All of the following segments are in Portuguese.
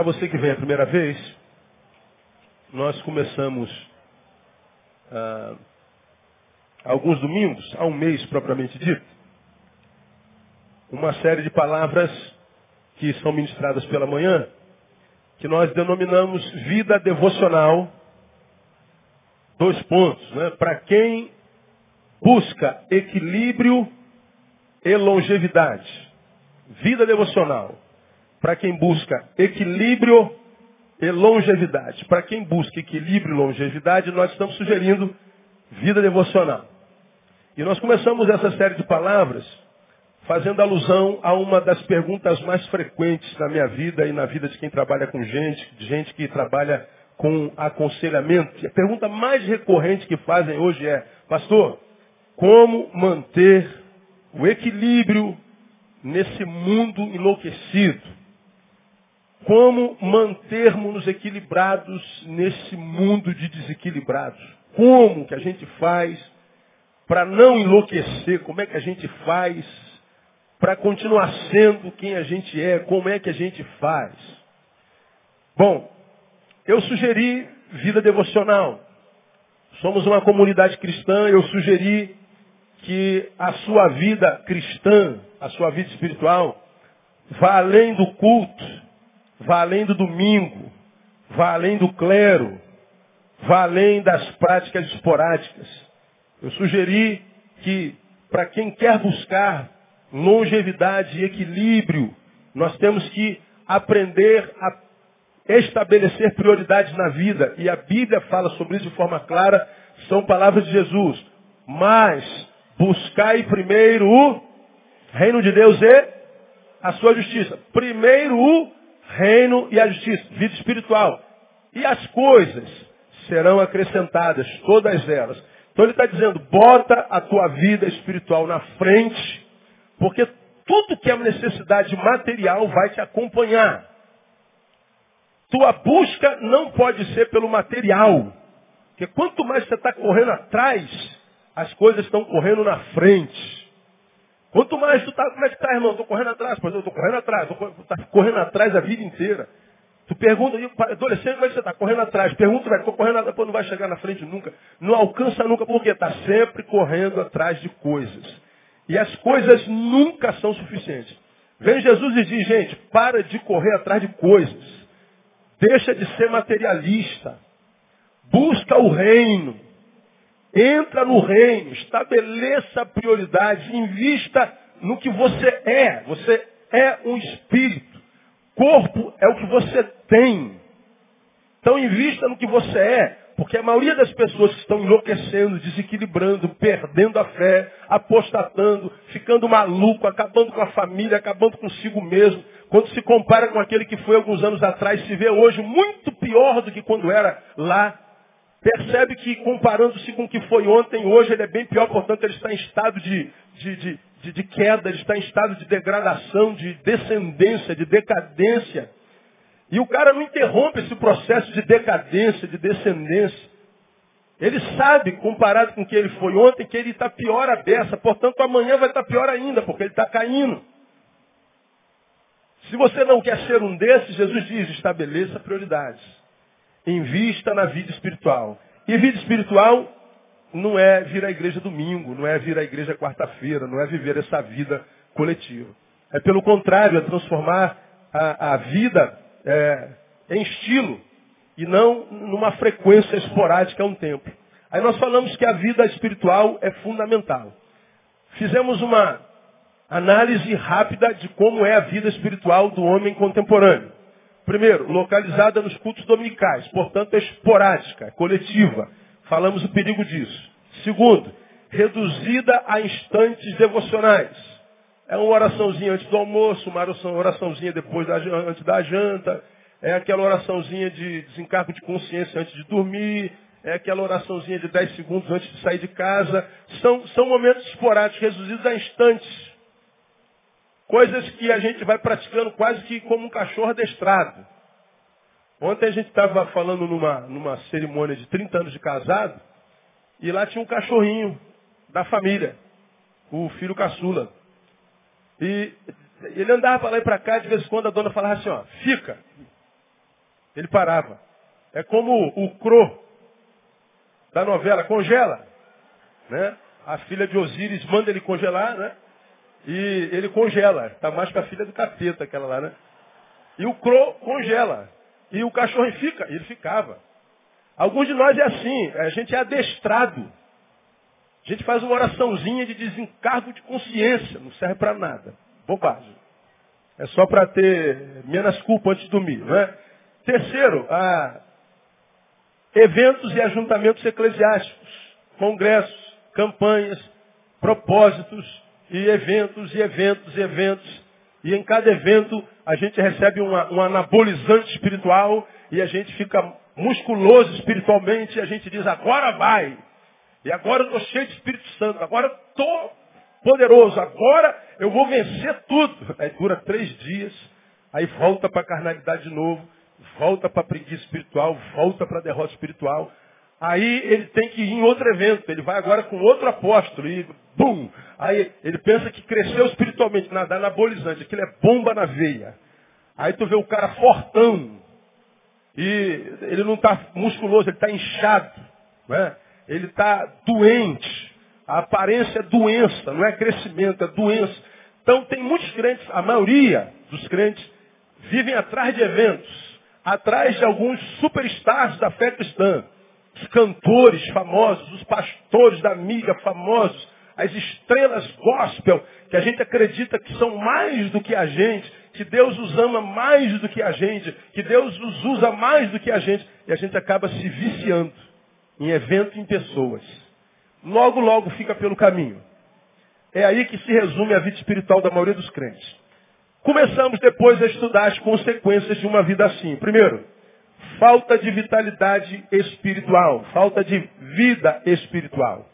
Para você que vem a primeira vez, nós começamos ah, alguns domingos, há um mês propriamente dito, uma série de palavras que são ministradas pela manhã, que nós denominamos vida devocional. Dois pontos, né? Para quem busca equilíbrio e longevidade. Vida devocional para quem busca equilíbrio e longevidade. Para quem busca equilíbrio e longevidade, nós estamos sugerindo vida devocional. E nós começamos essa série de palavras fazendo alusão a uma das perguntas mais frequentes na minha vida e na vida de quem trabalha com gente, de gente que trabalha com aconselhamento. E a pergunta mais recorrente que fazem hoje é, pastor, como manter o equilíbrio nesse mundo enlouquecido? Como mantermos-nos equilibrados nesse mundo de desequilibrados. Como que a gente faz para não enlouquecer? Como é que a gente faz para continuar sendo quem a gente é? Como é que a gente faz? Bom, eu sugeri vida devocional. Somos uma comunidade cristã, eu sugeri que a sua vida cristã, a sua vida espiritual, vá além do culto, vá além do domingo, vá além do clero, vá além das práticas esporádicas. Eu sugeri que, para quem quer buscar longevidade e equilíbrio, nós temos que aprender a estabelecer prioridades na vida. E a Bíblia fala sobre isso de forma clara, são palavras de Jesus. Mas buscai primeiro o reino de Deus e a sua justiça. Primeiro o reino e a justiça, vida espiritual. E as coisas serão acrescentadas, todas elas. Então ele está dizendo, bota a tua vida espiritual na frente, porque tudo que é necessidade material vai te acompanhar. Tua busca não pode ser pelo material. Porque quanto mais você está correndo atrás, as coisas estão correndo na frente. Quanto mais tu tá, como é que tá, irmão? Estou correndo atrás, pois eu estou correndo atrás, estou tá correndo atrás a vida inteira. Tu pergunta, adolescente, como é que você está? Correndo atrás. Pergunta, velho, estou correndo atrás, pô, não vai chegar na frente nunca. Não alcança nunca, porque está sempre correndo atrás de coisas. E as coisas nunca são suficientes. Vem Jesus e diz, gente, para de correr atrás de coisas. Deixa de ser materialista. Busca o reino. Entra no reino, estabeleça prioridades, invista no que você é. Você é um espírito. Corpo é o que você tem. Então invista no que você é, porque a maioria das pessoas estão enlouquecendo, desequilibrando, perdendo a fé, apostatando, ficando maluco, acabando com a família, acabando consigo mesmo, quando se compara com aquele que foi alguns anos atrás, se vê hoje muito pior do que quando era lá Percebe que comparando-se com o que foi ontem, hoje ele é bem pior, portanto ele está em estado de, de, de, de, de queda, ele está em estado de degradação, de descendência, de decadência. E o cara não interrompe esse processo de decadência, de descendência. Ele sabe, comparado com o que ele foi ontem, que ele está pior a beça. Portanto, amanhã vai estar pior ainda, porque ele está caindo. Se você não quer ser um desses, Jesus diz, estabeleça prioridades. Invista na vida espiritual. E vida espiritual não é vir à igreja domingo, não é vir à igreja quarta-feira, não é viver essa vida coletiva. É pelo contrário, é transformar a, a vida é, em estilo e não numa frequência esporádica a um tempo. Aí nós falamos que a vida espiritual é fundamental. Fizemos uma análise rápida de como é a vida espiritual do homem contemporâneo. Primeiro, localizada nos cultos dominicais, portanto é esporádica, é coletiva. Falamos o perigo disso. Segundo, reduzida a instantes devocionais. É uma oraçãozinha antes do almoço, uma oraçãozinha depois da, antes da janta, é aquela oraçãozinha de desencargo de consciência antes de dormir, é aquela oraçãozinha de 10 segundos antes de sair de casa. São, são momentos esporádicos, reduzidos a instantes. Coisas que a gente vai praticando quase que como um cachorro adestrado. Ontem a gente estava falando numa, numa cerimônia de 30 anos de casado, e lá tinha um cachorrinho da família, o filho caçula. E ele andava para lá e para cá, de vez em quando a dona falava assim, ó, fica. Ele parava. É como o Cro da novela, congela. Né? A filha de Osíris manda ele congelar, né? E ele congela. Está mais que a filha do capeta, aquela lá, né? E o Cro congela. E o cachorro fica. Ele ficava. Alguns de nós é assim. A gente é adestrado. A gente faz uma oraçãozinha de desencargo de consciência. Não serve para nada. Bobagem. É só para ter menos culpa antes de dormir. Não é? Terceiro, ah, eventos e ajuntamentos eclesiásticos. Congressos, campanhas, propósitos e eventos e eventos e eventos. E em cada evento a gente recebe uma, um anabolizante espiritual e a gente fica musculoso espiritualmente e a gente diz, agora vai. E agora eu estou cheio de Espírito Santo, agora estou poderoso, agora eu vou vencer tudo. Aí dura três dias, aí volta para a carnalidade de novo, volta para a preguiça espiritual, volta para a derrota espiritual. Aí ele tem que ir em outro evento, ele vai agora com outro apóstolo e bum! Aí ele pensa que cresceu espiritualmente, nada anabolizante, aquilo é bomba na veia. Aí tu vê o cara fortão, e ele não está musculoso, ele está inchado, né? ele está doente. A aparência é doença, não é crescimento, é doença. Então tem muitos crentes, a maioria dos crentes, vivem atrás de eventos, atrás de alguns superstars da fé cristã os cantores famosos, os pastores da mídia famosos, as estrelas gospel, que a gente acredita que são mais do que a gente, que Deus os ama mais do que a gente, que Deus os usa mais do que a gente, e a gente acaba se viciando em evento e em pessoas. Logo, logo fica pelo caminho. É aí que se resume a vida espiritual da maioria dos crentes. Começamos depois a estudar as consequências de uma vida assim. Primeiro, falta de vitalidade espiritual, falta de vida espiritual.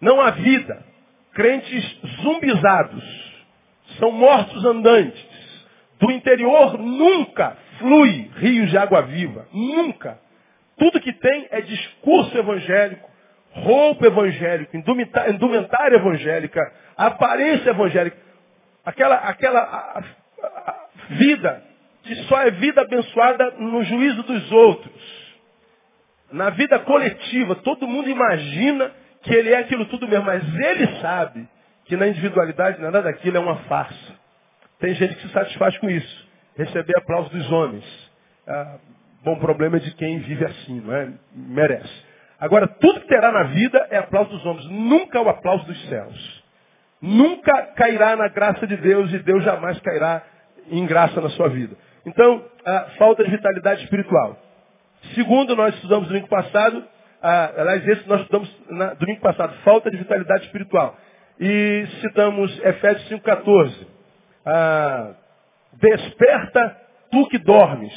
Não há vida. Crentes zumbizados, são mortos andantes. Do interior nunca flui rios de água viva. Nunca. Tudo que tem é discurso evangélico, roupa evangélica, indumentária evangélica, aparência evangélica. Aquela, aquela a, a, a vida que só é vida abençoada no juízo dos outros. Na vida coletiva, todo mundo imagina que ele é aquilo tudo mesmo, mas ele sabe que na individualidade nada daquilo é uma farsa. Tem gente que se satisfaz com isso, receber aplausos dos homens. Ah, bom problema é de quem vive assim, não é? Merece. Agora, tudo que terá na vida é aplauso dos homens, nunca o aplauso dos céus. Nunca cairá na graça de Deus e Deus jamais cairá em graça na sua vida. Então, a falta de vitalidade espiritual. Segundo, nós estudamos domingo passado, aliás, esse nós estudamos na, domingo passado, falta de vitalidade espiritual. E citamos Efésios 5,14. Ah, Desperta tu que dormes.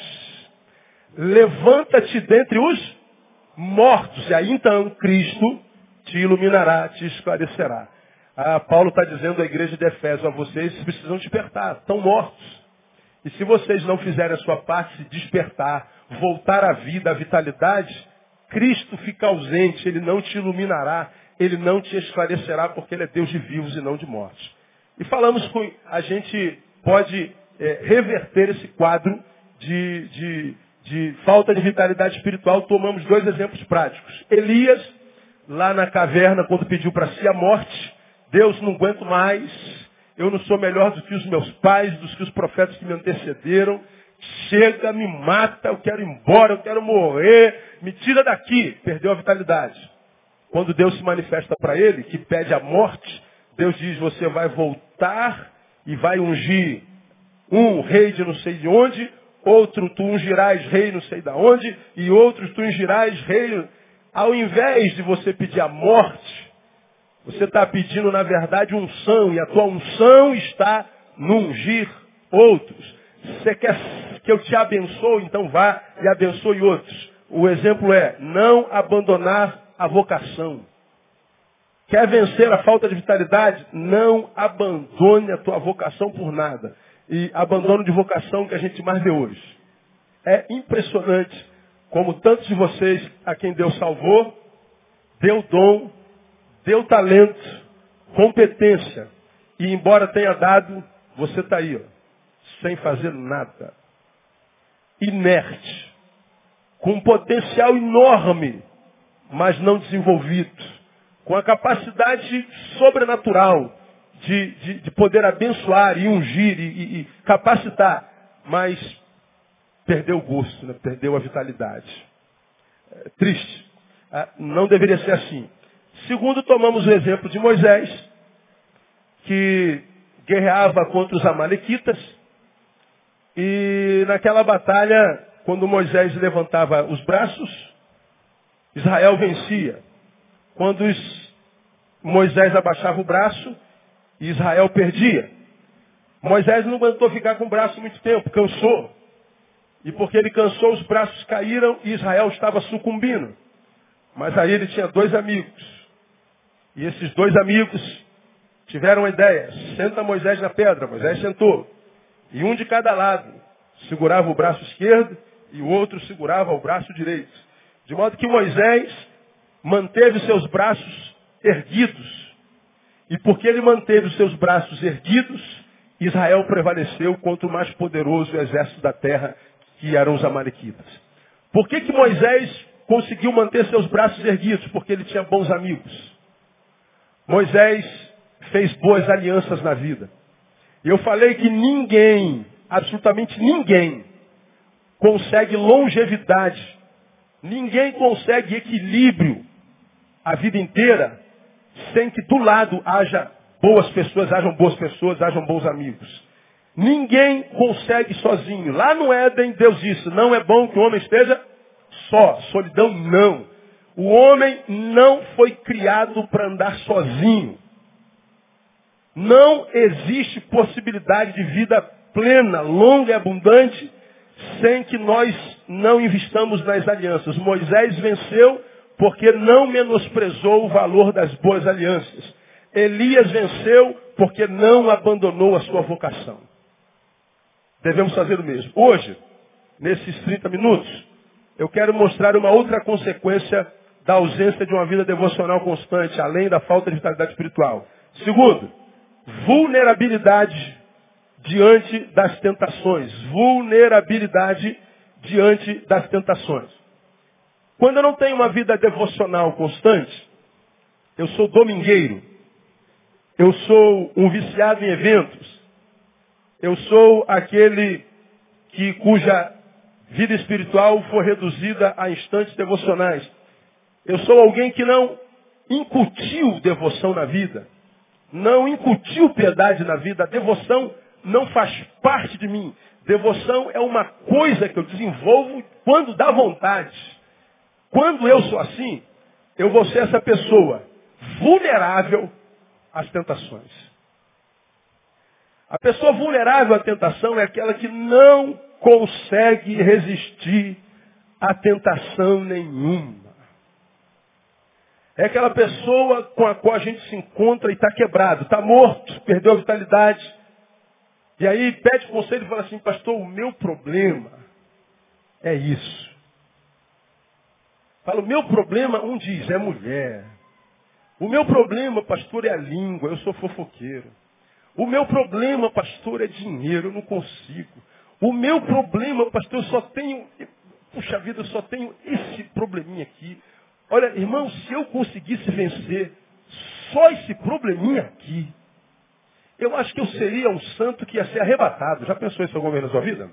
Levanta-te dentre os mortos. E aí então Cristo te iluminará, te esclarecerá. Ah, Paulo está dizendo à igreja de Efésios, a vocês precisam despertar, estão mortos. E se vocês não fizerem a sua parte, se despertar, voltar à vida, à vitalidade, Cristo fica ausente, ele não te iluminará, ele não te esclarecerá, porque ele é Deus de vivos e não de mortos. E falamos com, a gente pode é, reverter esse quadro de, de, de falta de vitalidade espiritual. Tomamos dois exemplos práticos. Elias, lá na caverna, quando pediu para si a morte, Deus não aguento mais, eu não sou melhor do que os meus pais, dos que os profetas que me antecederam. Chega, me mata, eu quero ir embora, eu quero morrer, me tira daqui. Perdeu a vitalidade. Quando Deus se manifesta para ele, que pede a morte, Deus diz, você vai voltar e vai ungir um rei de não sei de onde, outro tu ungirás rei não sei de onde, e outro tu ungirás rei. Ao invés de você pedir a morte, você está pedindo, na verdade, unção, e a tua unção está no ungir outros. Você quer que eu te abençoe, então vá e abençoe outros. O exemplo é não abandonar a vocação. Quer vencer a falta de vitalidade? Não abandone a tua vocação por nada. E abandono de vocação que a gente mais vê hoje. É impressionante como tantos de vocês a quem Deus salvou, deu dom, deu talento, competência, e embora tenha dado, você está aí, ó, sem fazer nada. inerte, com um potencial enorme, mas não desenvolvido, com a capacidade sobrenatural de, de, de poder abençoar e ungir e, e, capacitar, mas perdeu o gosto, né? perdeu a vitalidade. É triste. Ah, não deveria ser assim. Segundo, tomamos o exemplo de Moisés, que guerreava contra os amalequitas, e naquela batalha, quando Moisés levantava os braços, Israel vencia. Quando Moisés abaixava o braço, Israel perdia. Moisés não aguentou ficar com o braço muito tempo, cansou. E porque ele cansou, os braços caíram e Israel estava sucumbindo. Mas aí ele tinha dois amigos. E esses dois amigos tiveram uma ideia. Senta Moisés na pedra. Moisés sentou. E um de cada lado segurava o braço esquerdo e o outro segurava o braço direito. De modo que Moisés manteve seus braços erguidos. E porque ele manteve os seus braços erguidos, Israel prevaleceu contra o mais poderoso exército da terra, que eram os amalequitas. Por que, que Moisés conseguiu manter seus braços erguidos? Porque ele tinha bons amigos. Moisés fez boas alianças na vida. E eu falei que ninguém, absolutamente ninguém, consegue longevidade, ninguém consegue equilíbrio a vida inteira sem que do lado haja boas pessoas, hajam boas pessoas, hajam bons amigos. Ninguém consegue sozinho. Lá no Éden, Deus disse, não é bom que o homem esteja só. Solidão, não. O homem não foi criado para andar sozinho. Não existe possibilidade de vida plena, longa e abundante, sem que nós não investamos nas alianças. Moisés venceu porque não menosprezou o valor das boas alianças. Elias venceu porque não abandonou a sua vocação. Devemos fazer o mesmo. Hoje, nesses 30 minutos, eu quero mostrar uma outra consequência da ausência de uma vida devocional constante, além da falta de vitalidade espiritual. Segundo, vulnerabilidade diante das tentações. Vulnerabilidade diante das tentações. Quando eu não tenho uma vida devocional constante, eu sou domingueiro. Eu sou um viciado em eventos. Eu sou aquele que cuja vida espiritual for reduzida a instantes devocionais. Eu sou alguém que não incutiu devoção na vida não incutiu piedade na vida. A devoção não faz parte de mim. Devoção é uma coisa que eu desenvolvo quando dá vontade. Quando eu sou assim, eu vou ser essa pessoa vulnerável às tentações. A pessoa vulnerável à tentação é aquela que não consegue resistir a tentação nenhuma. É aquela pessoa com a qual a gente se encontra e está quebrado, está morto, perdeu a vitalidade. E aí pede conselho e fala assim, pastor, o meu problema é isso. Fala, o meu problema, um diz, é mulher. O meu problema, pastor, é a língua, eu sou fofoqueiro. O meu problema, pastor, é dinheiro, eu não consigo. O meu problema, pastor, eu só tenho, puxa vida, eu só tenho esse probleminha aqui. Olha, irmão, se eu conseguisse vencer só esse probleminha aqui, eu acho que eu seria um santo que ia ser arrebatado. Já pensou isso alguma vez na sua vida?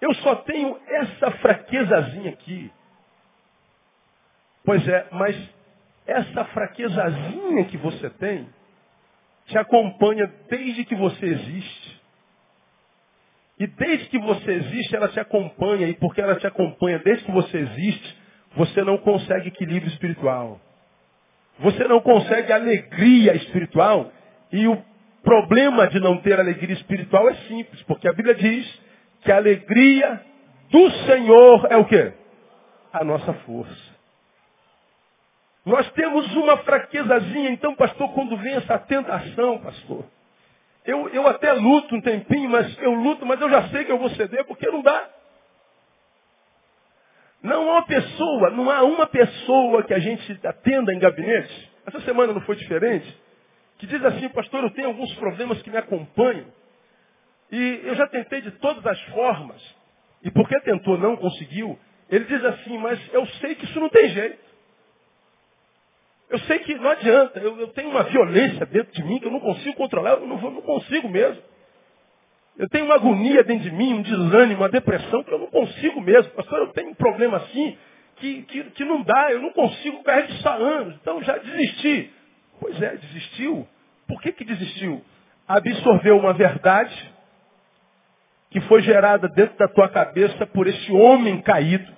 Eu só tenho essa fraquezazinha aqui. Pois é, mas essa fraquezazinha que você tem te acompanha desde que você existe. E desde que você existe, ela te acompanha. E porque ela te acompanha desde que você existe, você não consegue equilíbrio espiritual. Você não consegue alegria espiritual. E o problema de não ter alegria espiritual é simples, porque a Bíblia diz que a alegria do Senhor é o quê? A nossa força. Nós temos uma fraquezazinha, então, pastor, quando vem essa tentação, pastor, eu, eu até luto um tempinho, mas eu luto, mas eu já sei que eu vou ceder, porque não dá. Não há uma pessoa, não há uma pessoa que a gente atenda em gabinete, essa semana não foi diferente, que diz assim, pastor, eu tenho alguns problemas que me acompanham. E eu já tentei de todas as formas. e porque tentou não conseguiu, ele diz assim, mas eu sei que isso não tem jeito. Eu sei que não adianta, eu, eu tenho uma violência dentro de mim que eu não consigo controlar, eu não, não consigo mesmo. Eu tenho uma agonia dentro de mim, um desânimo, uma depressão que eu não consigo mesmo. Pastor, eu tenho um problema assim que, que, que não dá, eu não consigo carregar isso há anos. Então já desisti. Pois é, desistiu. Por que, que desistiu? Absorveu uma verdade que foi gerada dentro da tua cabeça por esse homem caído.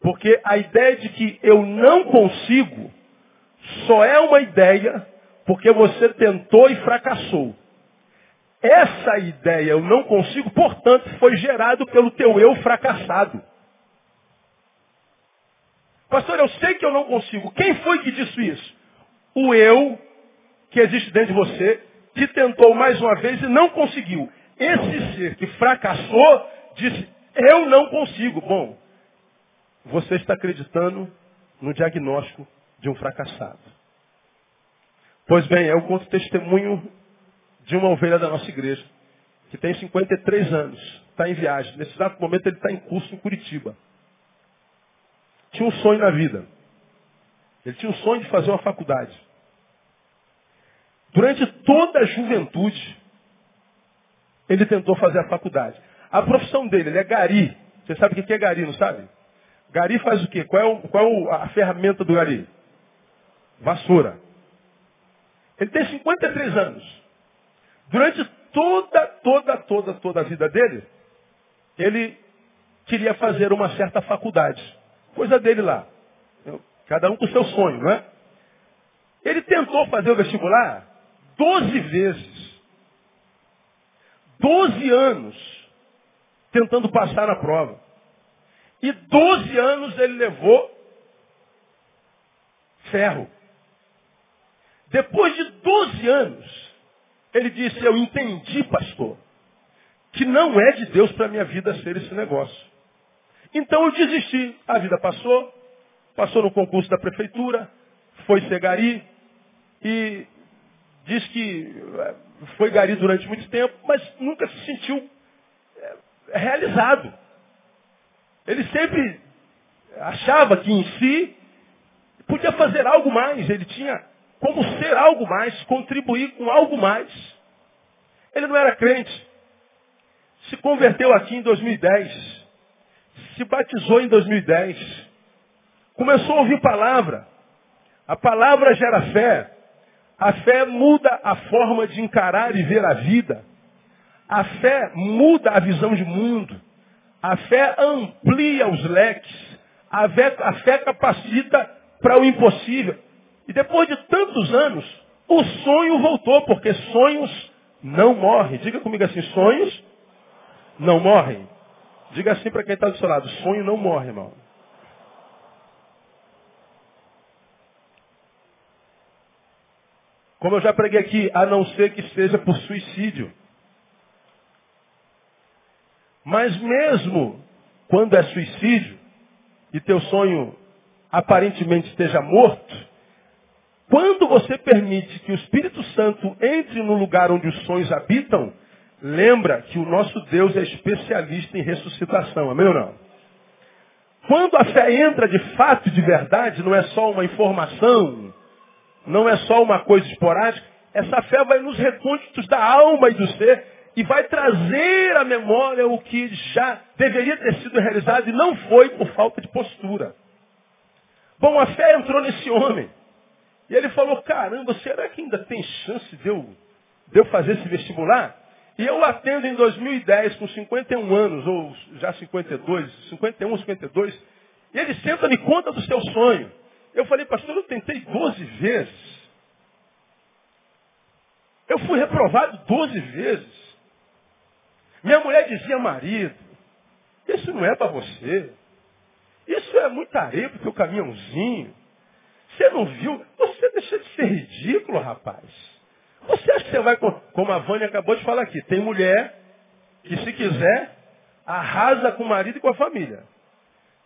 Porque a ideia de que eu não consigo só é uma ideia porque você tentou e fracassou. Essa ideia eu não consigo, portanto, foi gerado pelo teu eu fracassado. Pastor, eu sei que eu não consigo. Quem foi que disse isso? O eu que existe dentro de você, que tentou mais uma vez e não conseguiu. Esse ser que fracassou disse, eu não consigo. Bom, você está acreditando no diagnóstico de um fracassado. Pois bem, eu conto testemunho de uma ovelha da nossa igreja, que tem 53 anos, está em viagem. Nesse exato momento ele está em curso em Curitiba. Tinha um sonho na vida. Ele tinha um sonho de fazer uma faculdade. Durante toda a juventude, ele tentou fazer a faculdade. A profissão dele, ele é gari. Você sabe o que é gari, não sabe? Gari faz o quê? Qual é, o, qual é a ferramenta do gari? Vassoura. Ele tem 53 anos. Durante toda, toda, toda, toda a vida dele, ele queria fazer uma certa faculdade. Coisa dele lá. Cada um com o seu sonho, não é? Ele tentou fazer o vestibular doze vezes. Doze anos tentando passar na prova. E doze anos ele levou ferro. Depois de doze anos, ele disse, eu entendi, pastor, que não é de Deus para a minha vida ser esse negócio. Então eu desisti. A vida passou, passou no concurso da prefeitura, foi ser gari e diz que eh, foi gari durante muito tempo, mas nunca se sentiu eh, realizado. Ele sempre achava que em si podia fazer algo mais, ele tinha como ser algo mais, contribuir com algo mais. Ele não era crente. Se converteu aqui em 2010. Se batizou em 2010. Começou a ouvir palavra. A palavra gera fé. A fé muda a forma de encarar e ver a vida. A fé muda a visão de mundo. A fé amplia os leques. A fé, a fé capacita para o impossível. E depois de tantos anos, o sonho voltou, porque sonhos não morrem. Diga comigo assim, sonhos não morrem. Diga assim para quem está do seu lado, sonho não morre, irmão. Como eu já preguei aqui, a não ser que seja por suicídio. Mas mesmo quando é suicídio e teu sonho aparentemente esteja morto, quando você permite que o Espírito Santo entre no lugar onde os sonhos habitam, lembra que o nosso Deus é especialista em ressuscitação. Amém ou não? Quando a fé entra de fato e de verdade, não é só uma informação, não é só uma coisa esporádica, essa fé vai nos recônditos da alma e do ser e vai trazer à memória o que já deveria ter sido realizado e não foi por falta de postura. Bom, a fé entrou nesse homem. E ele falou, caramba, será que ainda tem chance de eu, de eu fazer esse vestibular? E eu atendo em 2010 com 51 anos, ou já 52, 51, 52, e ele senta me conta do seu sonho. Eu falei, pastor, eu tentei 12 vezes. Eu fui reprovado 12 vezes. Minha mulher dizia, marido, isso não é para você. Isso é muita areia para o caminhãozinho. Você não viu? Você deixa de ser ridículo, rapaz. Você acha que você vai, como a Vânia acabou de falar aqui, tem mulher que se quiser, arrasa com o marido e com a família.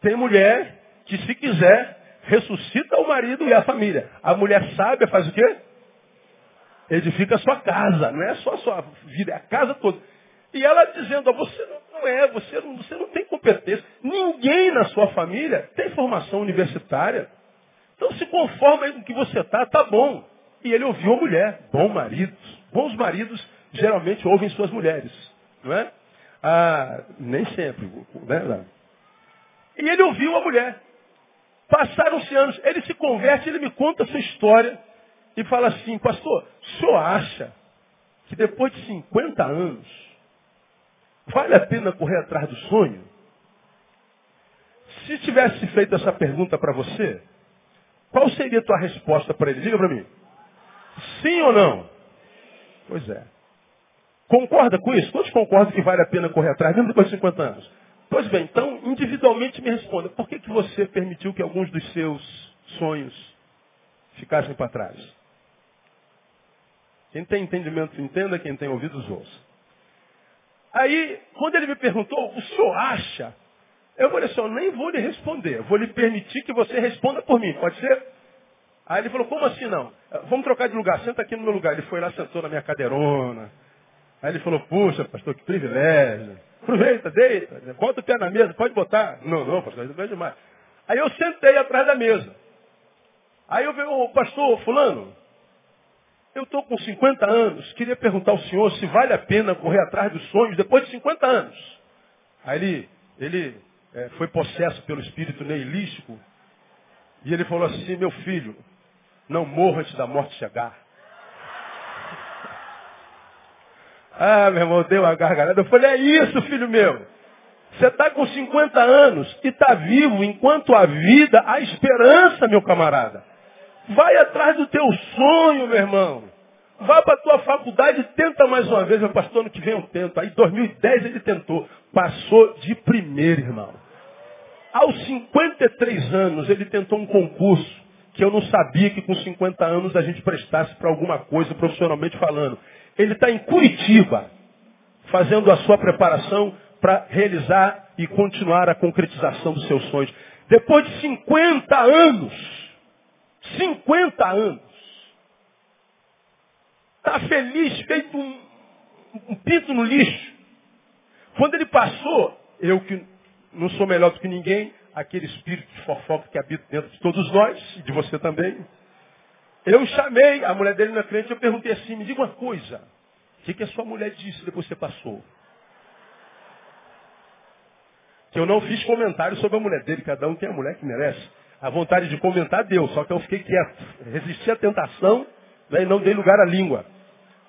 Tem mulher que se quiser, ressuscita o marido e a família. A mulher sábia faz o quê? Edifica a sua casa, não é só a sua vida, é a casa toda. E ela dizendo, você não, Não é, você não, você não tem competência. Ninguém na sua família tem formação universitária. Então se conforma aí com o que você está, tá bom. E ele ouviu a mulher, bom marido. Bons maridos geralmente ouvem suas mulheres. Não é? Ah, nem sempre, né? E ele ouviu a mulher. Passaram-se anos, ele se converte, ele me conta essa história e fala assim, pastor, o senhor acha que depois de 50 anos vale a pena correr atrás do sonho? Se tivesse feito essa pergunta para você, qual seria a tua resposta para ele? Diga para mim. Sim ou não? Pois é. Concorda com isso? Todos concordam que vale a pena correr atrás, mesmo depois de 50 anos. Pois bem, então, individualmente me responda, por que, que você permitiu que alguns dos seus sonhos ficassem para trás? Quem tem entendimento, entenda, quem tem ouvidos, ouça. Aí, quando ele me perguntou, o senhor acha? Eu falei assim, eu nem vou lhe responder, vou lhe permitir que você responda por mim, pode ser? Aí ele falou, como assim não? Vamos trocar de lugar, senta aqui no meu lugar. Ele foi lá, sentou na minha cadeirona. Aí ele falou, puxa, pastor, que privilégio. Aproveita, deita, bota o pé na mesa, pode botar. Não, não, pastor, isso é demais. Aí eu sentei atrás da mesa. Aí eu vi, o pastor, fulano, eu estou com 50 anos, queria perguntar ao senhor se vale a pena correr atrás dos sonhos depois de 50 anos. Aí ele, ele é, foi possesso pelo espírito neilístico e ele falou assim, meu filho, não morra antes da morte chegar. Ah, meu irmão, deu uma gargalhada. Eu falei, é isso, filho meu. Você está com 50 anos e está vivo enquanto a vida, a esperança, meu camarada. Vai atrás do teu sonho, meu irmão. Vá para a tua faculdade e tenta mais uma vez. Meu pastor, ano que vem eu tento. Aí, em 2010, ele tentou. Passou de primeiro, irmão. Aos 53 anos, ele tentou um concurso que eu não sabia que com 50 anos a gente prestasse para alguma coisa, profissionalmente falando. Ele está em Curitiba, fazendo a sua preparação para realizar e continuar a concretização dos seus sonhos. Depois de 50 anos, 50 anos, está feliz, feito um, um pinto no lixo. Quando ele passou, eu que não sou melhor do que ninguém, aquele espírito de fofoca que habita dentro de todos nós, e de você também. Eu chamei, a mulher dele na frente, eu perguntei assim, me diga uma coisa, o que, que a sua mulher disse depois que você passou? Que eu não fiz comentário sobre a mulher dele, cada um tem a mulher que merece. A vontade de comentar deu, só que eu fiquei quieto. Resisti à tentação né, e não dei lugar à língua.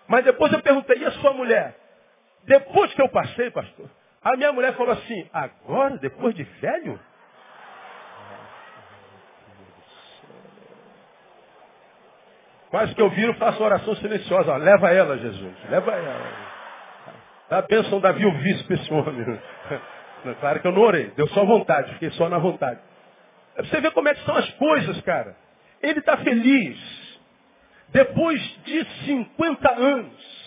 Mas depois eu perguntei, e a sua mulher? Depois que eu passei, pastor, a minha mulher falou assim, agora, depois de velho? Quase que eu viro faço oração silenciosa. Ó, leva ela, Jesus. Leva ela. Dá a bênção da viuvice para esse homem. Claro que eu não orei. Deu só vontade. Fiquei só na vontade. Você vê como é que são as coisas, cara. Ele está feliz. Depois de 50 anos.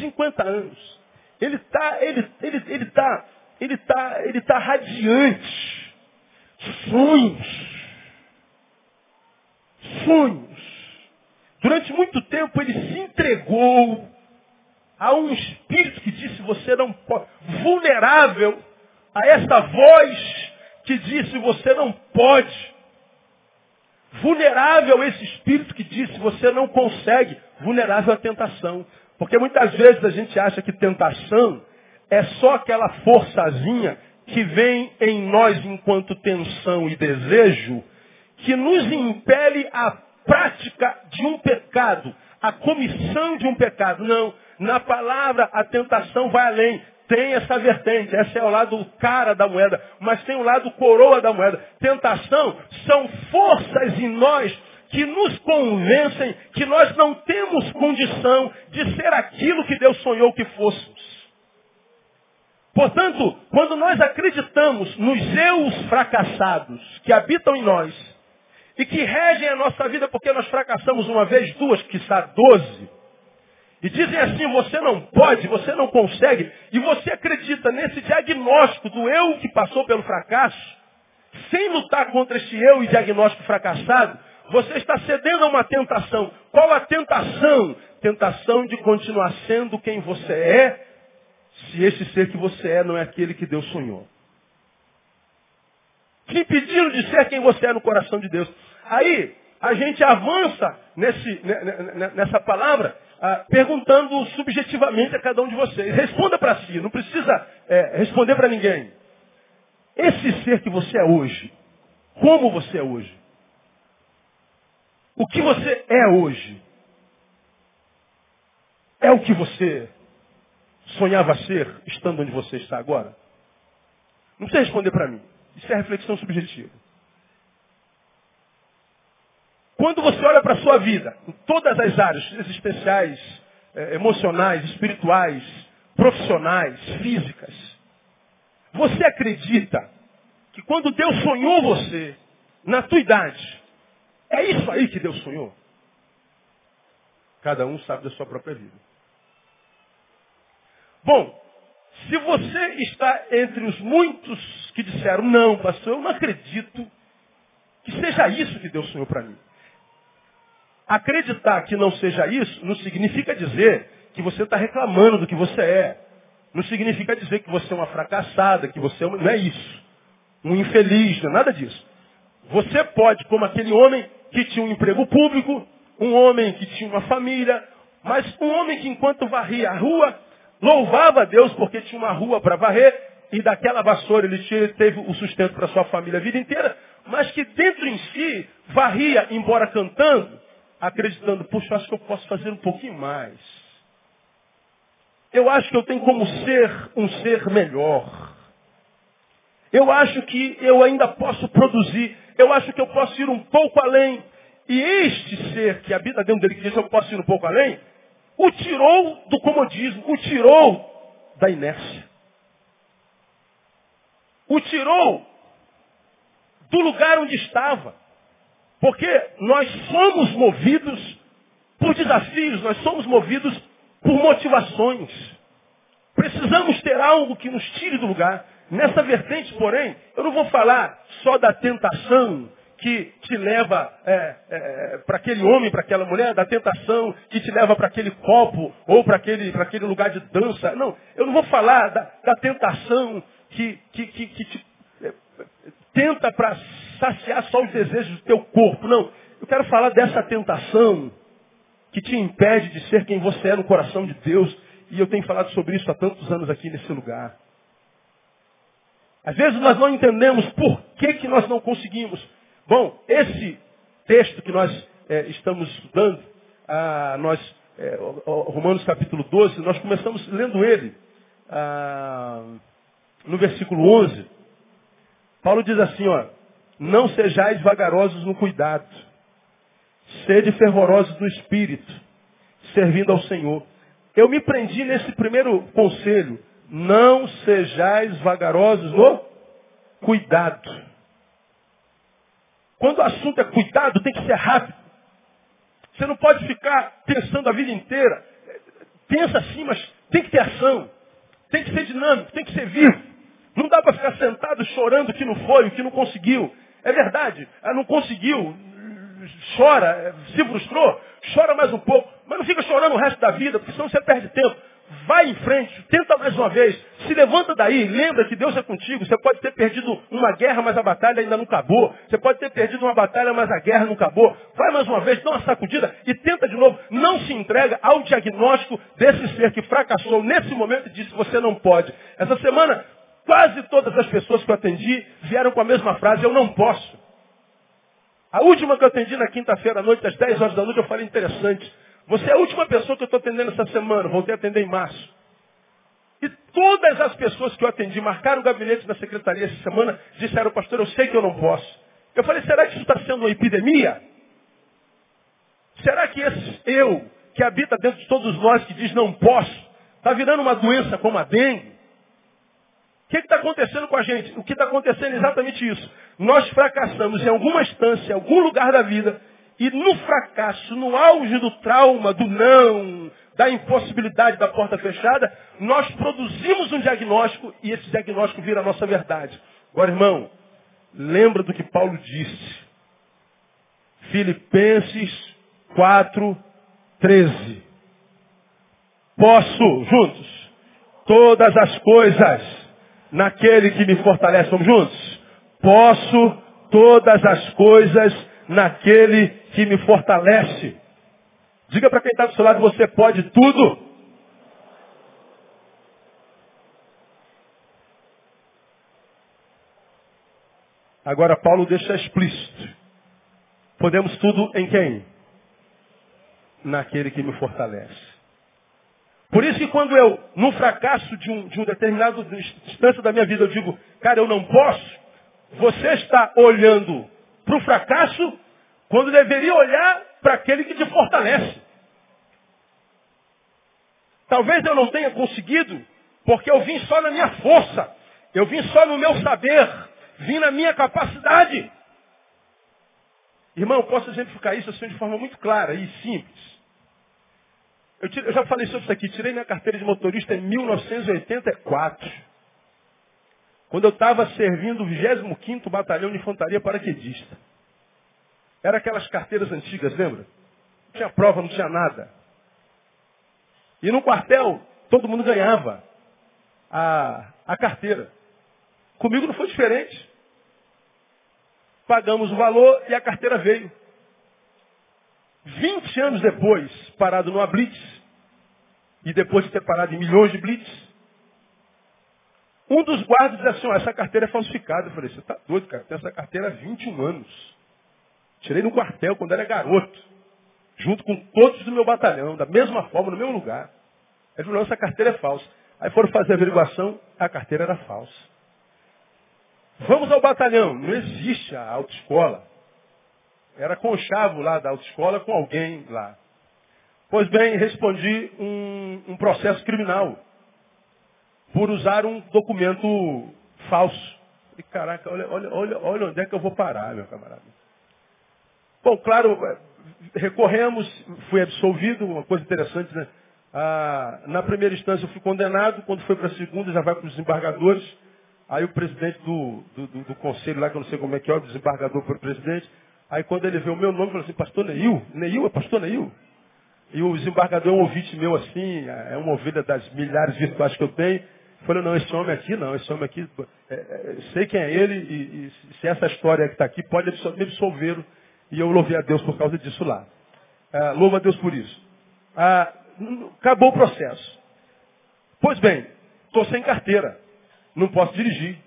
50 anos. Ele está ele, ele, ele tá, ele tá, ele tá radiante. Sonhos. Sonhos. Durante muito tempo ele se entregou a um espírito que disse você não pode, vulnerável a essa voz que disse você não pode, vulnerável a esse espírito que disse você não consegue, vulnerável à tentação. Porque muitas vezes a gente acha que tentação é só aquela forçazinha que vem em nós enquanto tensão e desejo, que nos impele a prática de um pecado, a comissão de um pecado. Não. Na palavra, a tentação vai além. Tem essa vertente, esse é o lado cara da moeda, mas tem o lado coroa da moeda. Tentação são forças em nós que nos convencem que nós não temos condição de ser aquilo que Deus sonhou que fôssemos. Portanto, quando nós acreditamos nos eus fracassados que habitam em nós, e que regem a nossa vida porque nós fracassamos uma vez, duas, quizá doze. E dizem assim, você não pode, você não consegue, e você acredita nesse diagnóstico do eu que passou pelo fracasso, sem lutar contra esse eu e diagnóstico fracassado, você está cedendo a uma tentação. Qual a tentação? Tentação de continuar sendo quem você é, se esse ser que você é não é aquele que Deus sonhou? Te impedindo de ser quem você é no coração de Deus. Aí, a gente avança nesse, nessa palavra ah, perguntando subjetivamente a cada um de vocês. Responda para si, não precisa é, responder para ninguém. Esse ser que você é hoje, como você é hoje? O que você é hoje? É o que você sonhava ser, estando onde você está agora? Não precisa responder para mim. Isso é reflexão subjetiva. Quando você olha para a sua vida, em todas as áreas existenciais, eh, emocionais, espirituais, profissionais, físicas, você acredita que quando Deus sonhou você, na tua idade, é isso aí que Deus sonhou? Cada um sabe da sua própria vida. Bom, se você está entre os muitos que disseram, não, pastor, eu não acredito que seja isso que Deus sonhou para mim. Acreditar que não seja isso não significa dizer que você está reclamando do que você é. Não significa dizer que você é uma fracassada, que você é uma... não é isso. Um infeliz, não é nada disso. Você pode, como aquele homem que tinha um emprego público, um homem que tinha uma família, mas um homem que enquanto varria a rua, louvava a Deus porque tinha uma rua para varrer, e daquela vassoura ele teve o sustento para sua família a vida inteira, mas que dentro em si varria, embora cantando, acreditando, puxa, acho que eu posso fazer um pouquinho mais. Eu acho que eu tenho como ser um ser melhor. Eu acho que eu ainda posso produzir. Eu acho que eu posso ir um pouco além. E este ser que habita dentro dele, que diz eu posso ir um pouco além, o tirou do comodismo, o tirou da inércia. O tirou do lugar onde estava. Porque nós somos movidos por desafios, nós somos movidos por motivações. Precisamos ter algo que nos tire do lugar. Nessa vertente, porém, eu não vou falar só da tentação que te leva é, é, para aquele homem, para aquela mulher, da tentação que te leva para aquele copo ou para aquele, aquele lugar de dança. Não, eu não vou falar da, da tentação que, que, que, que te é, tenta para saciar só os desejos do teu corpo. Não. Eu quero falar dessa tentação que te impede de ser quem você é no coração de Deus. E eu tenho falado sobre isso há tantos anos aqui nesse lugar. Às vezes nós não entendemos por que, que nós não conseguimos. Bom, esse texto que nós é, estamos estudando, ah, nós, é, Romanos capítulo 12, nós começamos lendo ele ah, no versículo 11. Paulo diz assim, ó, não sejais vagarosos no cuidado. Sede fervorosos no espírito, servindo ao Senhor. Eu me prendi nesse primeiro conselho. Não sejais vagarosos no cuidado. Quando o assunto é cuidado, tem que ser rápido. Você não pode ficar pensando a vida inteira. Pensa assim, mas tem que ter ação. Tem que ser dinâmico, tem que ser vivo. Não dá para ficar sentado chorando o que não foi, o que não conseguiu. É verdade, não conseguiu, chora, se frustrou, chora mais um pouco, mas não fica chorando o resto da vida, porque senão você perde tempo. Vai em frente, tenta mais uma vez, se levanta daí, lembra que Deus é contigo. Você pode ter perdido uma guerra, mas a batalha ainda não acabou. Você pode ter perdido uma batalha, mas a guerra não acabou. Vai mais uma vez, dá uma sacudida e tenta de novo. Não se entrega ao diagnóstico desse ser que fracassou nesse momento e disse, você não pode. Essa semana Quase todas as pessoas que eu atendi vieram com a mesma frase, eu não posso. A última que eu atendi na quinta-feira à noite, às 10 horas da noite, eu falei interessante. Você é a última pessoa que eu estou atendendo essa semana, voltei a atender em março. E todas as pessoas que eu atendi, marcaram o gabinete na secretaria essa semana, disseram, pastor, eu sei que eu não posso. Eu falei, será que isso está sendo uma epidemia? Será que esse eu, que habita dentro de todos nós, que diz não posso, está virando uma doença como a dengue? O que está acontecendo com a gente? O que está acontecendo é exatamente isso. Nós fracassamos em alguma instância, em algum lugar da vida, e no fracasso, no auge do trauma, do não, da impossibilidade da porta fechada, nós produzimos um diagnóstico e esse diagnóstico vira a nossa verdade. Agora, irmão, lembra do que Paulo disse. Filipenses 4, 13. Posso, juntos, todas as coisas naquele que me fortalece. Vamos juntos? Posso todas as coisas naquele que me fortalece. Diga para quem está do seu lado, você pode tudo. Agora Paulo deixa explícito. Podemos tudo em quem? Naquele que me fortalece. Por isso que quando eu, num fracasso de um, de um determinado instância da minha vida, eu digo, cara, eu não posso, você está olhando para o fracasso quando deveria olhar para aquele que te fortalece. Talvez eu não tenha conseguido, porque eu vim só na minha força, eu vim só no meu saber, vim na minha capacidade. Irmão, eu posso exemplificar isso assim de forma muito clara e simples. Eu, eu já falei sobre isso aqui, tirei minha carteira de motorista em 1984. Quando eu estava servindo o 25º Batalhão de Infantaria Paraquedista. Era aquelas carteiras antigas, lembra? Não tinha prova, não tinha nada. E no quartel, todo mundo ganhava a, a carteira. Comigo não foi diferente. Pagamos o valor e a carteira veio. 20 anos depois, parado numa blitz, e depois de ter parado em milhões de blitz, um dos guardas disse assim, ó, essa carteira é falsificada. Eu falei, você está doido, cara? Tem essa carteira há 21 anos. Tirei no quartel quando era garoto. Junto com todos do meu batalhão, da mesma forma, no mesmo lugar. Ele falou, essa carteira é falsa. Aí foram fazer a averiguação, a carteira era falsa. Vamos ao batalhão. Não existe a autoescola. Era conchavo lá da autoescola com alguém lá. Pois bem, respondi um, um processo criminal por usar um documento falso. E caraca, olha, olha, olha, olha onde é que eu vou parar, meu camarada. Bom, claro, recorremos, fui absolvido, uma coisa interessante, né? Ah, na primeira instância eu fui condenado, quando foi para a segunda já vai para os desembargadores. Aí o presidente do, do, do, do, conselho lá, que eu não sei como é que é, o desembargador foi o presidente. Aí quando ele vê o meu nome, falou assim, pastor Neil? Neil é pastor Neil? E o desembargador é um ouvinte meu assim, é uma ovelha das milhares virtuais que eu tenho. Falei, não, esse homem aqui não, esse homem aqui, é, é, sei quem é ele e, e se essa história que está aqui pode me absolver. E eu louvei a Deus por causa disso lá. Ah, louva a Deus por isso. Ah, acabou o processo. Pois bem, estou sem carteira, não posso dirigir.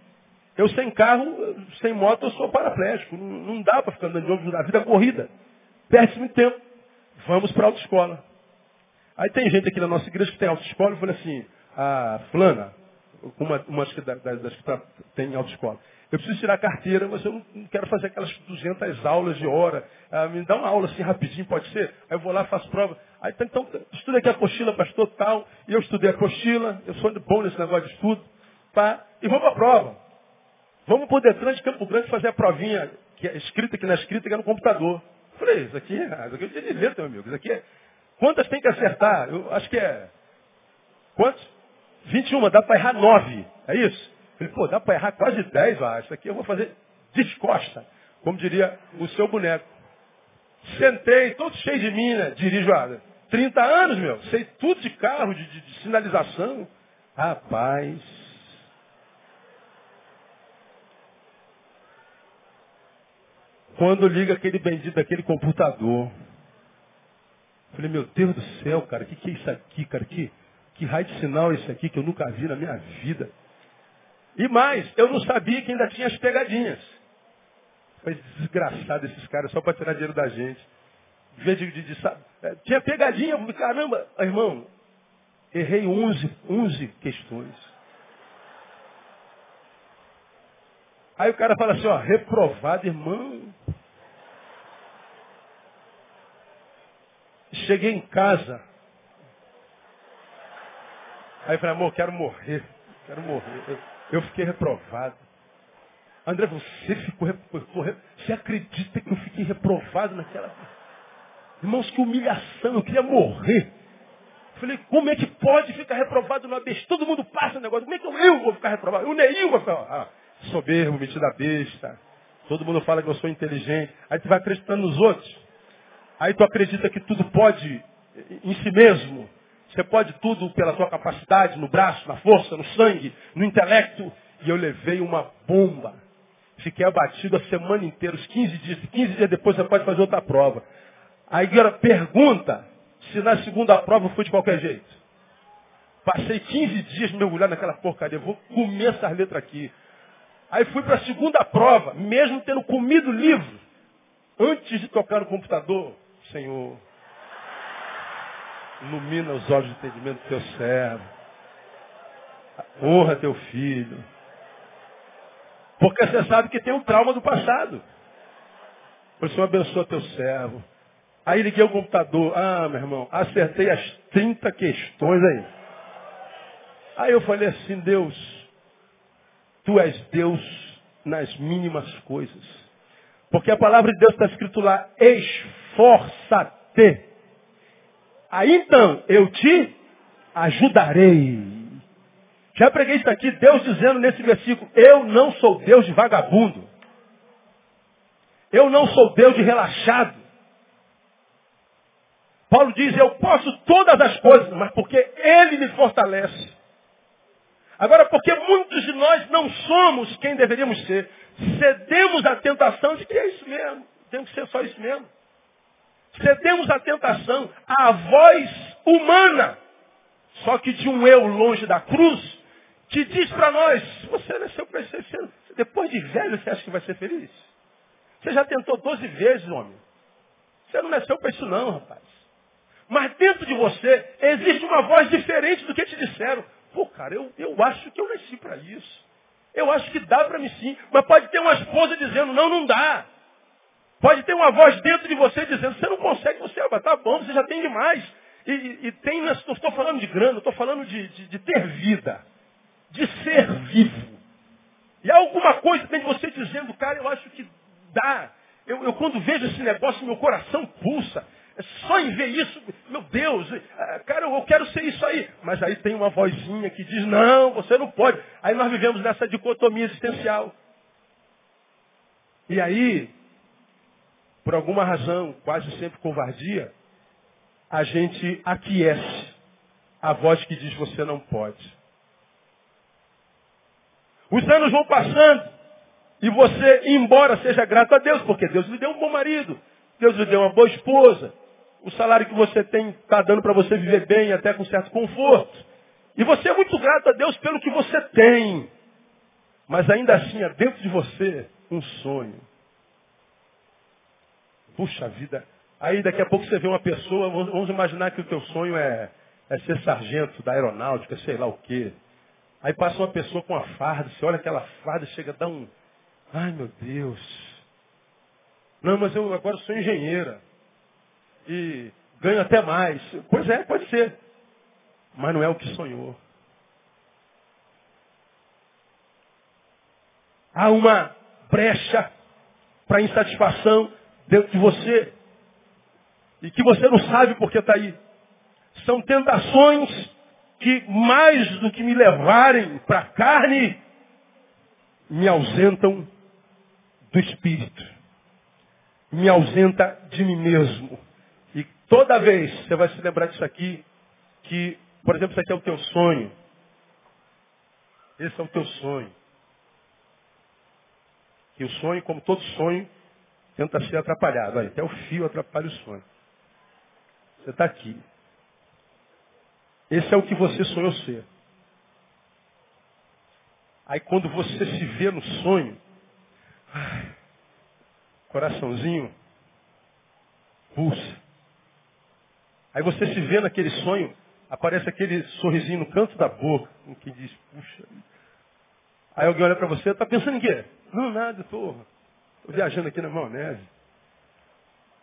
Eu sem carro, sem moto, eu sou paraplégico. Não, não dá para ficar andando de ônibus na vida corrida. Perde muito tempo. Vamos para a autoescola. Aí tem gente aqui na nossa igreja que tem autoescola e fala assim, ah, fulana, uma, uma das, das que tá, tem autoescola. Eu preciso tirar a carteira, mas eu não quero fazer aquelas 200 aulas de hora. Ah, me dá uma aula assim rapidinho, pode ser? Aí eu vou lá, faço prova. Aí então, então estuda aqui a apostila, pastor, tal. E eu estudei a apostila, eu sou bom nesse negócio de estudo. Tá? E vamos para a prova. Vamos por Detran de Campo Grande fazer a provinha, que é escrita aqui na escrita, que é no computador. Falei, isso aqui, é, isso aqui é de letra, meu amigo. Isso aqui é... Quantas tem que acertar? Eu acho que é... Quantos? 21, dá para errar 9. É isso? Falei, pô, dá para errar quase 10, ah, isso aqui eu vou fazer descosta, como diria o seu boneco. Sentei, todo cheio de mina, dirijo há 30 anos, meu. Sei tudo de carro, de, de, de sinalização. Rapaz. Quando liga aquele bendito daquele computador. Falei, meu Deus do céu, cara, o que, que é isso aqui, cara? Que, que raio de sinal é esse aqui que eu nunca vi na minha vida? E mais, eu não sabia que ainda tinha as pegadinhas. Foi desgraçado esses caras, só para tirar dinheiro da gente. De, de, de, de, é, tinha pegadinha, caramba, irmão, errei 11, 11 questões. Aí o cara fala assim, ó, reprovado, irmão. Cheguei em casa. Aí eu falei, amor, quero morrer. Quero morrer. Eu fiquei reprovado. André, você ficou reprovado. Você acredita que eu fiquei reprovado naquela. Irmãos, que humilhação, eu queria morrer. Falei, como é que pode ficar reprovado numa besta? Todo mundo passa o negócio, como é que eu vou ficar reprovado? O Neil vai ficar, ah, soberbo, metido a besta. Todo mundo fala que eu sou inteligente. Aí tu vai acreditando nos outros. Aí tu acredita que tudo pode em si mesmo. Você pode tudo pela tua capacidade, no braço, na força, no sangue, no intelecto. E eu levei uma bomba. Fiquei abatido a semana inteira, os 15 dias. 15 dias depois você pode fazer outra prova. Aí agora pergunta se na segunda prova eu fui de qualquer jeito. Passei 15 dias mergulhado naquela porcaria. Vou comer essas letras aqui. Aí fui para a segunda prova, mesmo tendo comido livro. Antes de tocar no computador, Senhor, ilumina os olhos de entendimento do teu servo. Honra teu filho. Porque você sabe que tem um trauma do passado. O Senhor abençoa teu servo. Aí liguei o computador. Ah, meu irmão, acertei as 30 questões aí. Aí eu falei assim, Deus, tu és Deus nas mínimas coisas. Porque a palavra de Deus está escrito lá, esforça-te. Aí então, eu te ajudarei. Já preguei isso aqui, Deus dizendo nesse versículo, eu não sou Deus de vagabundo. Eu não sou Deus de relaxado. Paulo diz, eu posso todas as coisas, mas porque Ele me fortalece. Agora, porque muitos de nós não somos quem deveríamos ser, cedemos à tentação de que é isso mesmo, tem que ser só isso mesmo. Cedemos à tentação, à voz humana, só que de um eu longe da cruz, que diz para nós, você nasceu para ser, depois de velho você acha que vai ser feliz? Você já tentou 12 vezes, homem. Você não nasceu para isso não, rapaz. Mas dentro de você existe uma voz diferente do que te disseram. Pô, cara, eu, eu acho que eu nasci para isso. Eu acho que dá para mim sim. Mas pode ter uma esposa dizendo, não, não dá. Pode ter uma voz dentro de você dizendo, você não consegue, você ah, tá bom, você já tem demais. E, e, e tem, não estou falando de grana, estou falando de, de, de, ter vida, de ser vivo. E há alguma coisa dentro de você dizendo, cara, eu acho que dá. Eu, eu quando vejo esse negócio, meu coração pulsa. É só em ver isso, meu Deus, é, cara, eu quero ser isso aí. Mas aí tem uma vozinha que diz, não, você não pode. Aí nós vivemos nessa dicotomia existencial. E aí, por alguma razão, quase sempre covardia, a gente aquece a voz que diz você não pode. Os anos vão passando e você, embora seja grato a Deus, porque Deus lhe deu um bom marido, Deus lhe deu uma boa esposa, o salário que você tem está dando para você viver bem, até com certo conforto. E você é muito grato a Deus pelo que você tem. Mas ainda assim, há dentro de você um sonho. Puxa vida. Aí daqui a pouco você vê uma pessoa, vamos imaginar que o teu sonho é, é ser sargento da aeronáutica, sei lá o quê. Aí passa uma pessoa com uma farda, você olha aquela farda, chega a dar um. Ai meu Deus. Não, mas eu agora sou engenheira. E ganho até mais. Pois é, pode ser. Mas não é o que sonhou. Há uma brecha para insatisfação dentro de você. E que você não sabe porque está aí. São tentações que, mais do que me levarem para a carne, me ausentam do espírito. Me ausenta de mim mesmo. E toda vez você vai se lembrar disso aqui, que, por exemplo, isso aqui é o teu sonho. Esse é o teu sonho. Que o sonho, como todo sonho, tenta ser atrapalhado. Olha, até o fio atrapalha o sonho. Você está aqui. Esse é o que você sonhou ser. Aí quando você se vê no sonho, coraçãozinho pulsa. Aí você se vê naquele sonho, aparece aquele sorrisinho no canto da boca, quem diz, puxa. Aí alguém olha para você, está pensando em quê? Não, nada, estou viajando aqui na maionese.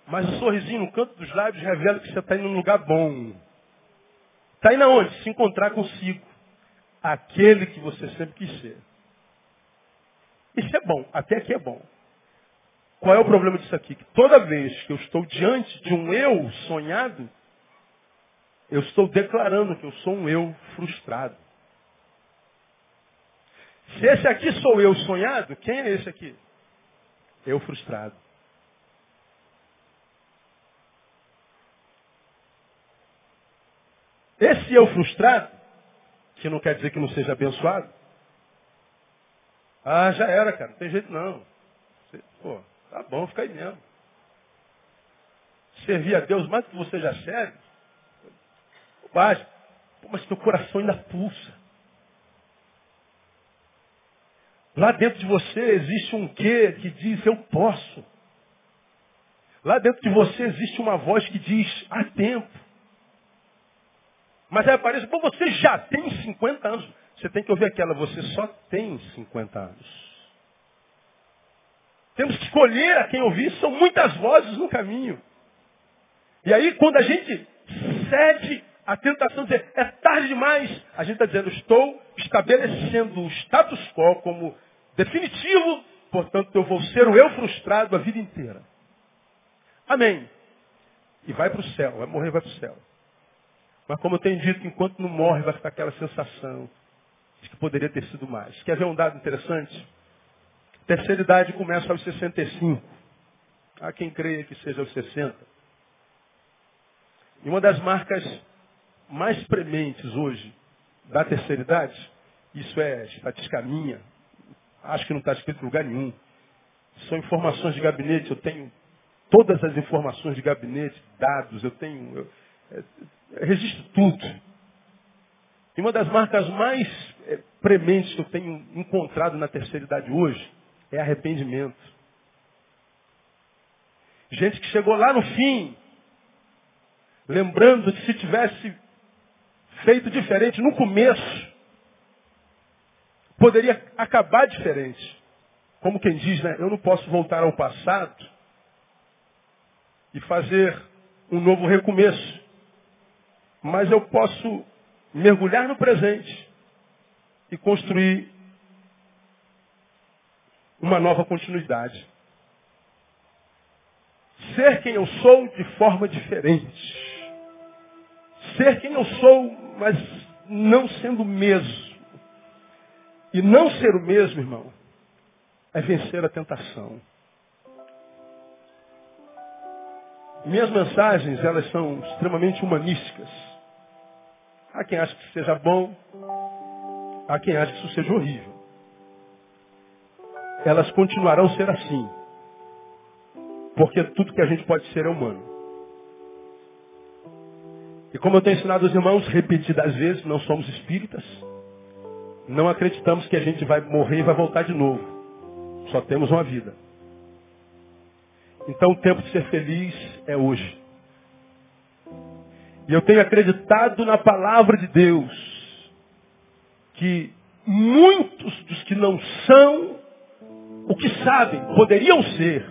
Mas o sorrisinho no canto dos lábios revela que você está indo num lugar bom. Está indo aonde? Se encontrar consigo. Aquele que você sempre quis ser. Isso é bom, até aqui é bom. Qual é o problema disso aqui? Que toda vez que eu estou diante de um eu sonhado, eu estou declarando que eu sou um eu frustrado. Se esse aqui sou eu sonhado, quem é esse aqui? Eu frustrado. Esse eu frustrado, que não quer dizer que não seja abençoado, ah, já era, cara, não tem jeito não. Você, pô, tá bom, fica aí mesmo. Servir a Deus mais do que você já serve. Pô, mas teu coração ainda pulsa. Lá dentro de você existe um quê que diz eu posso. Lá dentro de você existe uma voz que diz há tempo. Mas aí aparece, pô, você já tem 50 anos. Você tem que ouvir aquela, você só tem 50 anos. Temos que escolher a quem ouvir, são muitas vozes no caminho. E aí, quando a gente cede à tentação de dizer, é tarde demais, a gente está dizendo, estou estabelecendo o status quo como definitivo, portanto eu vou ser o eu frustrado a vida inteira. Amém. E vai para o céu, vai morrer, vai para o céu. Mas como eu tenho dito, enquanto não morre, vai ficar aquela sensação de que poderia ter sido mais. Quer ver um dado interessante? Terceira idade começa aos 65. Há quem creia que seja aos 60. E uma das marcas mais prementes hoje da terceira idade, isso é estatística minha, acho que não está escrito em lugar nenhum. São informações de gabinete, eu tenho todas as informações de gabinete, dados, eu tenho. Eu, eu, eu registro tudo. E uma das marcas mais é, prementes que eu tenho encontrado na terceira idade hoje é arrependimento. Gente que chegou lá no fim, lembrando que se tivesse feito diferente no começo, poderia acabar diferente. Como quem diz, né? Eu não posso voltar ao passado e fazer um novo recomeço. Mas eu posso mergulhar no presente e construir uma nova continuidade. Ser quem eu sou de forma diferente. Ser quem eu sou, mas não sendo mesmo. E não ser o mesmo, irmão, é vencer a tentação. Minhas mensagens, elas são extremamente humanísticas. Há quem acha que seja bom, há quem acha que isso seja horrível. Elas continuarão a ser assim. Porque tudo que a gente pode ser é humano. E como eu tenho ensinado os irmãos repetidas vezes, não somos espíritas. Não acreditamos que a gente vai morrer e vai voltar de novo. Só temos uma vida. Então o tempo de ser feliz é hoje. E eu tenho acreditado na palavra de Deus que muitos dos que não são o que sabem, poderiam ser,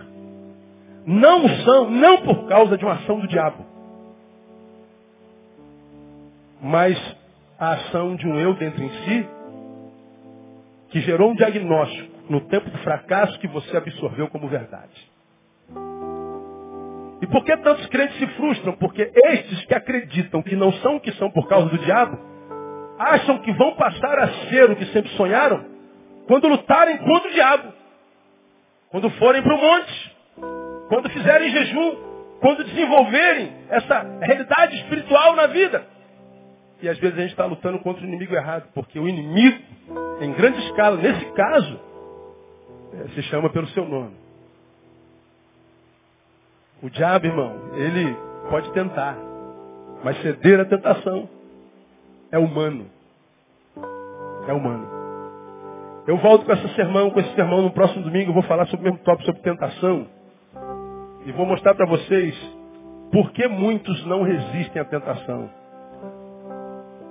não são, não por causa de uma ação do diabo, mas a ação de um eu dentro em si, que gerou um diagnóstico no tempo do fracasso que você absorveu como verdade. E por que tantos crentes se frustram? Porque estes que acreditam que não são o que são por causa do diabo, acham que vão passar a ser o que sempre sonharam quando lutarem contra o diabo. Quando forem para o monte. Quando fizerem jejum. Quando desenvolverem essa realidade espiritual na vida. E às vezes a gente está lutando contra o inimigo errado. Porque o inimigo, em grande escala, nesse caso, é, se chama pelo seu nome. O diabo, irmão, ele pode tentar, mas ceder à tentação é humano. É humano. Eu volto com esse sermão, com esse sermão no próximo domingo, eu vou falar sobre o mesmo tópico, sobre tentação. E vou mostrar para vocês por que muitos não resistem à tentação.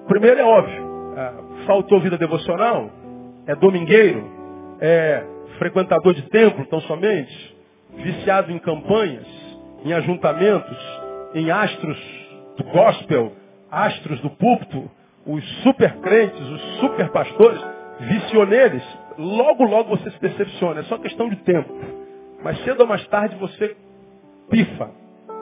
Primeiro é óbvio, é, faltou vida devocional, é domingueiro, é frequentador de templo tão somente, viciado em campanhas, em ajuntamentos, em astros do gospel, astros do púlpito, os super crentes, os super pastores, viciou neles, logo, logo você se decepciona. É só questão de tempo. Mas cedo ou mais tarde você pifa.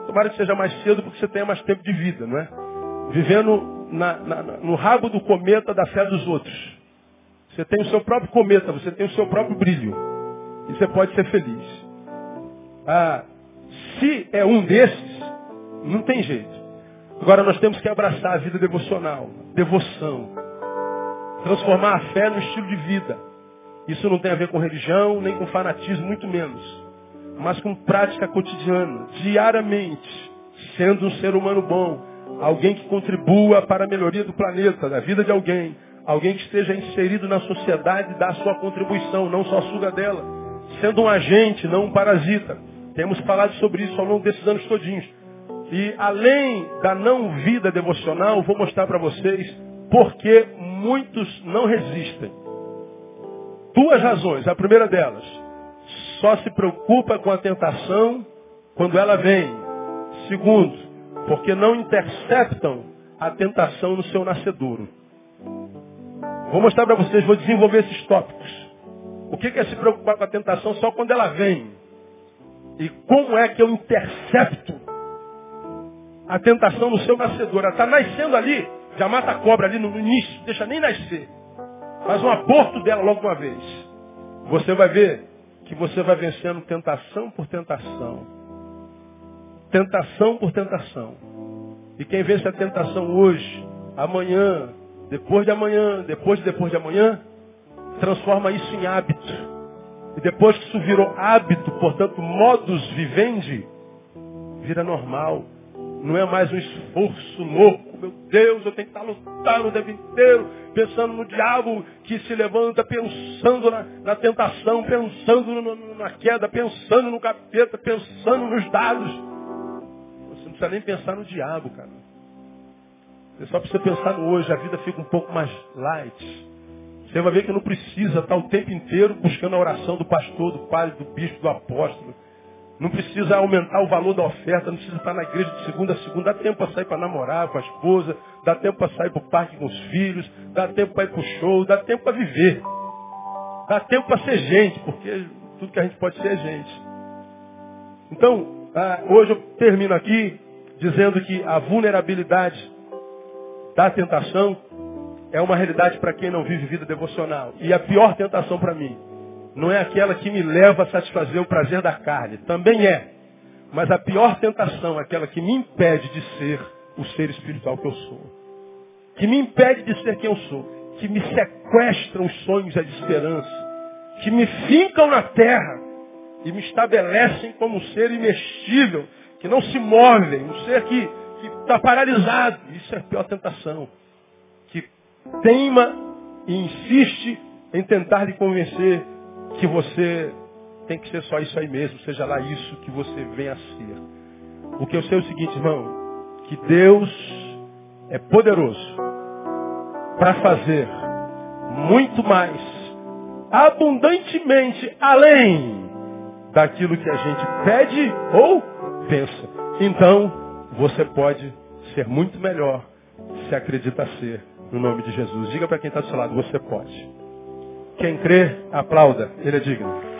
Tomara que seja mais cedo porque você tenha mais tempo de vida, não é? Vivendo na, na, no rabo do cometa da fé dos outros. Você tem o seu próprio cometa, você tem o seu próprio brilho. E você pode ser feliz. Ah, se é um desses, não tem jeito. Agora nós temos que abraçar a vida devocional, devoção. Transformar a fé no estilo de vida. Isso não tem a ver com religião, nem com fanatismo, muito menos. Mas com prática cotidiana, diariamente, sendo um ser humano bom, alguém que contribua para a melhoria do planeta, da vida de alguém, alguém que esteja inserido na sociedade e dá a sua contribuição, não só suga dela, sendo um agente, não um parasita. Temos falado sobre isso ao longo desses anos todinhos. E além da não vida devocional, vou mostrar para vocês porque muitos não resistem. Duas razões. A primeira delas, só se preocupa com a tentação quando ela vem. Segundo, porque não interceptam a tentação no seu nascedouro. Vou mostrar para vocês, vou desenvolver esses tópicos. O que é se preocupar com a tentação só quando ela vem? E como é que eu intercepto a tentação no seu nascedor? Ela está nascendo ali, já mata a cobra ali no início, deixa nem nascer. Faz um aborto dela logo uma vez. Você vai ver que você vai vencendo tentação por tentação. Tentação por tentação. E quem vence a tentação hoje, amanhã, depois de amanhã, depois de depois de amanhã, transforma isso em hábito. E depois que isso virou hábito, portanto, modus vivendi, vira normal. Não é mais um esforço louco. Meu Deus, eu tenho que estar lutando o tempo inteiro, pensando no diabo que se levanta, pensando na, na tentação, pensando no, na queda, pensando no capeta, pensando nos dados. Precisa nem pensar no diabo, cara. Você só precisa pensar no hoje, a vida fica um pouco mais light. Você vai ver que não precisa estar o tempo inteiro buscando a oração do pastor, do padre, do bispo, do apóstolo. Não precisa aumentar o valor da oferta, não precisa estar na igreja de segunda a segunda. Dá tempo para sair para namorar com a esposa, dá tempo para sair para o parque com os filhos, dá tempo para ir para o show, dá tempo para viver. Dá tempo para ser gente, porque tudo que a gente pode ser é gente. Então, ah, hoje eu termino aqui dizendo que a vulnerabilidade da tentação é uma realidade para quem não vive vida devocional. E a pior tentação para mim não é aquela que me leva a satisfazer o prazer da carne. Também é. Mas a pior tentação é aquela que me impede de ser o ser espiritual que eu sou. Que me impede de ser quem eu sou. Que me sequestram os sonhos e a esperança. Que me fincam na terra e me estabelecem como um ser imestível, que não se move, um ser que está paralisado. Isso é a pior tentação teima e insiste em tentar lhe convencer que você tem que ser só isso aí mesmo, seja lá isso que você venha a ser. O que eu sei é o seguinte, irmão, que Deus é poderoso para fazer muito mais, abundantemente, além daquilo que a gente pede ou pensa. Então, você pode ser muito melhor se acredita ser no nome de Jesus. Diga para quem está do seu lado, você pode. Quem crê, aplauda. Ele é digno.